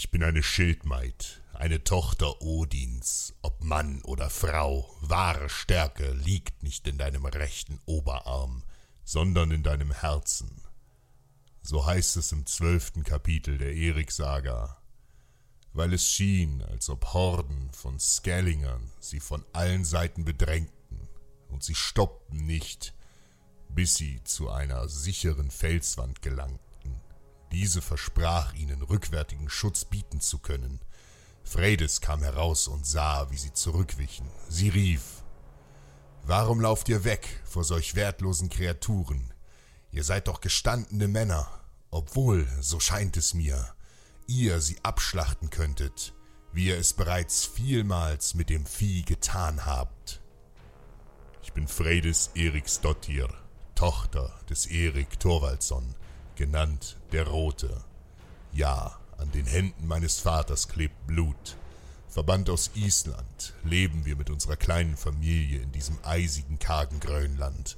Ich bin eine Schildmaid, eine Tochter Odins. Ob Mann oder Frau, wahre Stärke liegt nicht in deinem rechten Oberarm, sondern in deinem Herzen. So heißt es im zwölften Kapitel der Erik-Saga. Weil es schien, als ob Horden von Skellingern sie von allen Seiten bedrängten, und sie stoppten nicht, bis sie zu einer sicheren Felswand gelangten. Diese versprach ihnen rückwärtigen Schutz bieten zu können. Fredes kam heraus und sah, wie sie zurückwichen. Sie rief Warum lauft ihr weg vor solch wertlosen Kreaturen? Ihr seid doch gestandene Männer, obwohl, so scheint es mir, ihr sie abschlachten könntet, wie ihr es bereits vielmals mit dem Vieh getan habt. Ich bin Fredes Eriksdottir, Tochter des Erik Thorvaldsson, genannt der Rote. Ja, an den Händen meines Vaters klebt Blut. Verbannt aus Island leben wir mit unserer kleinen Familie in diesem eisigen, kargen Grönland,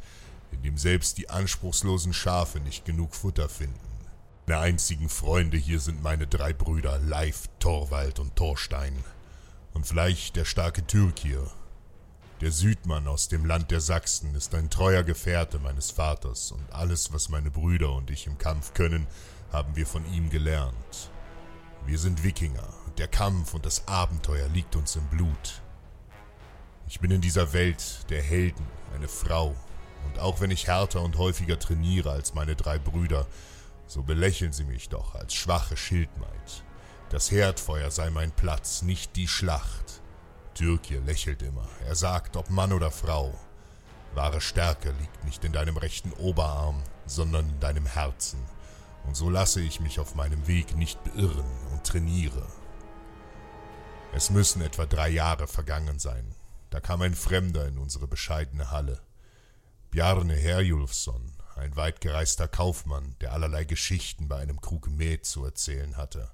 in dem selbst die anspruchslosen Schafe nicht genug Futter finden. Meine einzigen Freunde hier sind meine drei Brüder Leif, Torvald und Thorstein. Und vielleicht der starke Türkir. Der Südmann aus dem Land der Sachsen ist ein treuer Gefährte meines Vaters, und alles, was meine Brüder und ich im Kampf können, haben wir von ihm gelernt. Wir sind Wikinger, und der Kampf und das Abenteuer liegt uns im Blut. Ich bin in dieser Welt der Helden, eine Frau, und auch wenn ich härter und häufiger trainiere als meine drei Brüder, so belächeln sie mich doch als schwache Schildmaid. Das Herdfeuer sei mein Platz, nicht die Schlacht. Türkir lächelt immer. Er sagt, ob Mann oder Frau. Wahre Stärke liegt nicht in deinem rechten Oberarm, sondern in deinem Herzen. Und so lasse ich mich auf meinem Weg nicht beirren und trainiere. Es müssen etwa drei Jahre vergangen sein. Da kam ein Fremder in unsere bescheidene Halle. Bjarne Herjulfsson, ein weitgereister Kaufmann, der allerlei Geschichten bei einem Krug Met zu erzählen hatte.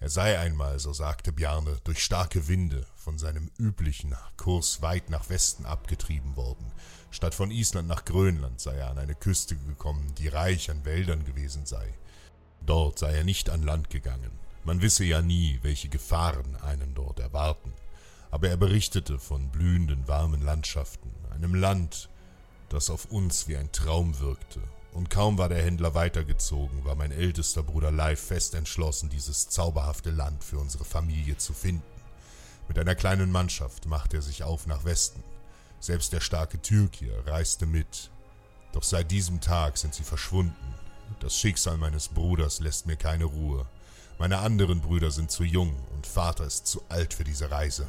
Er sei einmal, so sagte Bjarne, durch starke Winde von seinem üblichen Kurs weit nach Westen abgetrieben worden. Statt von Island nach Grönland sei er an eine Küste gekommen, die reich an Wäldern gewesen sei. Dort sei er nicht an Land gegangen. Man wisse ja nie, welche Gefahren einen dort erwarten. Aber er berichtete von blühenden, warmen Landschaften, einem Land, das auf uns wie ein Traum wirkte. Und kaum war der Händler weitergezogen, war mein ältester Bruder Leif fest entschlossen, dieses zauberhafte Land für unsere Familie zu finden. Mit einer kleinen Mannschaft machte er sich auf nach Westen. Selbst der starke Türkir reiste mit. Doch seit diesem Tag sind sie verschwunden. Das Schicksal meines Bruders lässt mir keine Ruhe. Meine anderen Brüder sind zu jung und Vater ist zu alt für diese Reise.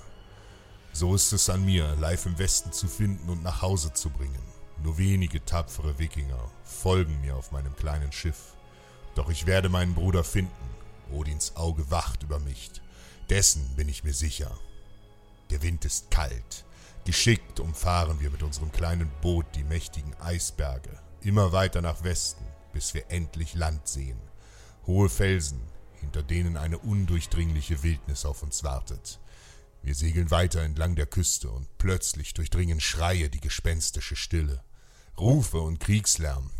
So ist es an mir, Leif im Westen zu finden und nach Hause zu bringen. Nur wenige tapfere Wikinger folgen mir auf meinem kleinen Schiff. Doch ich werde meinen Bruder finden. Odins Auge wacht über mich. Dessen bin ich mir sicher. Der Wind ist kalt. Geschickt umfahren wir mit unserem kleinen Boot die mächtigen Eisberge, immer weiter nach Westen, bis wir endlich Land sehen. Hohe Felsen, hinter denen eine undurchdringliche Wildnis auf uns wartet. Wir segeln weiter entlang der Küste und plötzlich durchdringen Schreie die gespenstische Stille. Rufe und Kriegslärm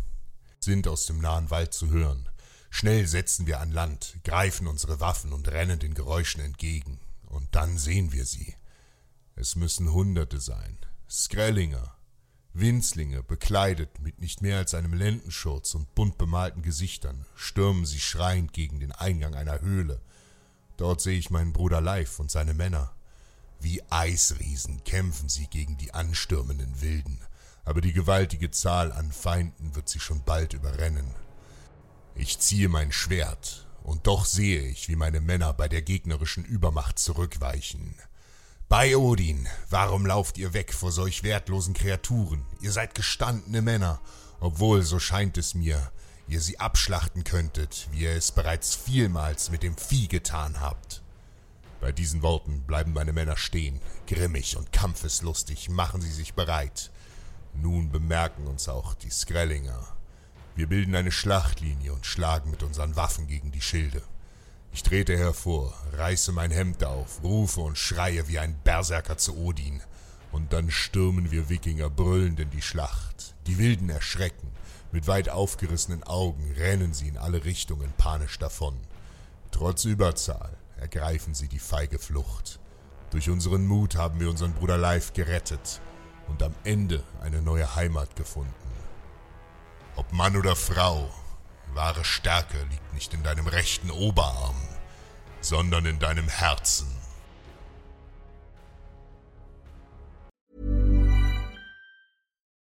sind aus dem nahen Wald zu hören. Schnell setzen wir an Land, greifen unsere Waffen und rennen den Geräuschen entgegen. Und dann sehen wir sie. Es müssen Hunderte sein. Skrellinger, Winzlinge, bekleidet mit nicht mehr als einem Lendenschurz und bunt bemalten Gesichtern, stürmen sie schreiend gegen den Eingang einer Höhle. Dort sehe ich meinen Bruder Leif und seine Männer. Wie Eisriesen kämpfen sie gegen die anstürmenden Wilden, aber die gewaltige Zahl an Feinden wird sie schon bald überrennen. Ich ziehe mein Schwert, und doch sehe ich, wie meine Männer bei der gegnerischen Übermacht zurückweichen. Bei Odin, warum lauft ihr weg vor solch wertlosen Kreaturen? Ihr seid gestandene Männer, obwohl, so scheint es mir, ihr sie abschlachten könntet, wie ihr es bereits vielmals mit dem Vieh getan habt. Bei diesen Worten bleiben meine Männer stehen, grimmig und kampfeslustig machen sie sich bereit. Nun bemerken uns auch die Skrellinger. Wir bilden eine Schlachtlinie und schlagen mit unseren Waffen gegen die Schilde. Ich trete hervor, reiße mein Hemd auf, rufe und schreie wie ein Berserker zu Odin. Und dann stürmen wir Wikinger brüllend in die Schlacht. Die Wilden erschrecken. Mit weit aufgerissenen Augen rennen sie in alle Richtungen panisch davon. Trotz Überzahl ergreifen sie die feige Flucht. Durch unseren Mut haben wir unseren Bruder Leif gerettet und am Ende eine neue Heimat gefunden. Ob Mann oder Frau, wahre Stärke liegt nicht in deinem rechten Oberarm, sondern in deinem Herzen.